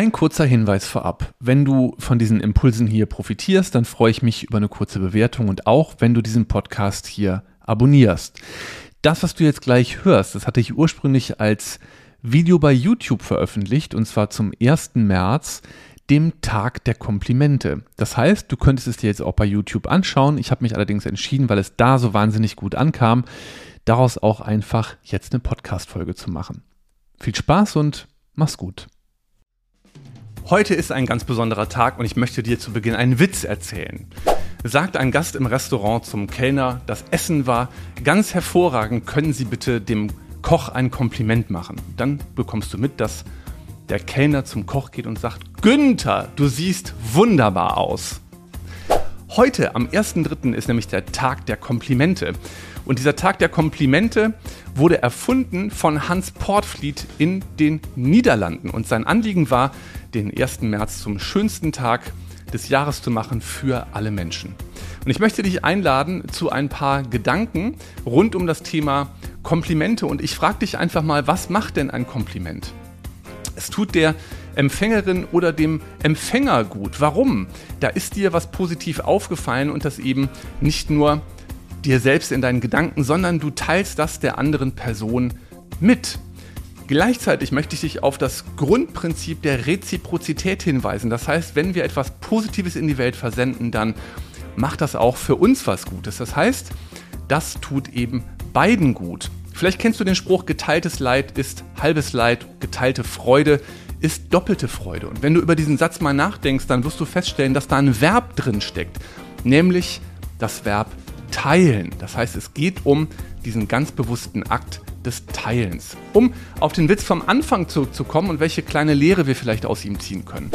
Ein kurzer Hinweis vorab. Wenn du von diesen Impulsen hier profitierst, dann freue ich mich über eine kurze Bewertung und auch, wenn du diesen Podcast hier abonnierst. Das, was du jetzt gleich hörst, das hatte ich ursprünglich als Video bei YouTube veröffentlicht und zwar zum 1. März, dem Tag der Komplimente. Das heißt, du könntest es dir jetzt auch bei YouTube anschauen. Ich habe mich allerdings entschieden, weil es da so wahnsinnig gut ankam, daraus auch einfach jetzt eine Podcast-Folge zu machen. Viel Spaß und mach's gut. Heute ist ein ganz besonderer Tag und ich möchte dir zu Beginn einen Witz erzählen. Sagt ein Gast im Restaurant zum Kellner, das Essen war ganz hervorragend, können Sie bitte dem Koch ein Kompliment machen? Dann bekommst du mit, dass der Kellner zum Koch geht und sagt, Günther, du siehst wunderbar aus. Heute, am 1.3., ist nämlich der Tag der Komplimente. Und dieser Tag der Komplimente wurde erfunden von Hans Portfliet in den Niederlanden. Und sein Anliegen war, den 1. März zum schönsten Tag des Jahres zu machen für alle Menschen. Und ich möchte dich einladen zu ein paar Gedanken rund um das Thema Komplimente. Und ich frage dich einfach mal, was macht denn ein Kompliment? Es tut der Empfängerin oder dem Empfänger gut. Warum? Da ist dir was positiv aufgefallen und das eben nicht nur dir selbst in deinen Gedanken, sondern du teilst das der anderen Person mit. Gleichzeitig möchte ich dich auf das Grundprinzip der Reziprozität hinweisen. Das heißt, wenn wir etwas Positives in die Welt versenden, dann macht das auch für uns was Gutes. Das heißt, das tut eben beiden gut. Vielleicht kennst du den Spruch, geteiltes Leid ist halbes Leid, geteilte Freude ist doppelte Freude. Und wenn du über diesen Satz mal nachdenkst, dann wirst du feststellen, dass da ein Verb drin steckt, nämlich das Verb teilen. Das heißt, es geht um diesen ganz bewussten Akt des Teilens. Um auf den Witz vom Anfang zurückzukommen und welche kleine Lehre wir vielleicht aus ihm ziehen können.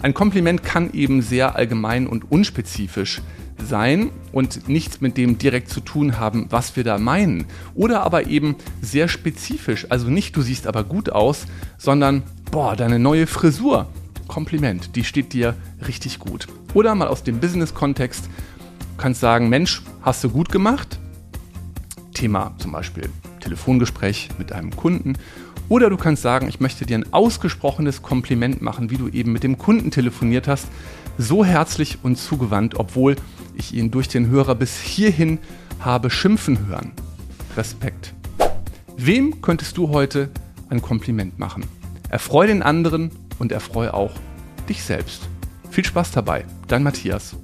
Ein Kompliment kann eben sehr allgemein und unspezifisch sein und nichts mit dem direkt zu tun haben, was wir da meinen. Oder aber eben sehr spezifisch. Also nicht du siehst aber gut aus, sondern boah, deine neue Frisur. Kompliment, die steht dir richtig gut. Oder mal aus dem Business-Kontext, kannst sagen, Mensch, hast du gut gemacht. Thema zum Beispiel Telefongespräch mit einem Kunden. Oder du kannst sagen, ich möchte dir ein ausgesprochenes Kompliment machen, wie du eben mit dem Kunden telefoniert hast. So herzlich und zugewandt, obwohl ich ihn durch den Hörer bis hierhin habe schimpfen hören. Respekt. Wem könntest du heute ein Kompliment machen? Erfreu den anderen und erfreu auch dich selbst. Viel Spaß dabei. Dein Matthias.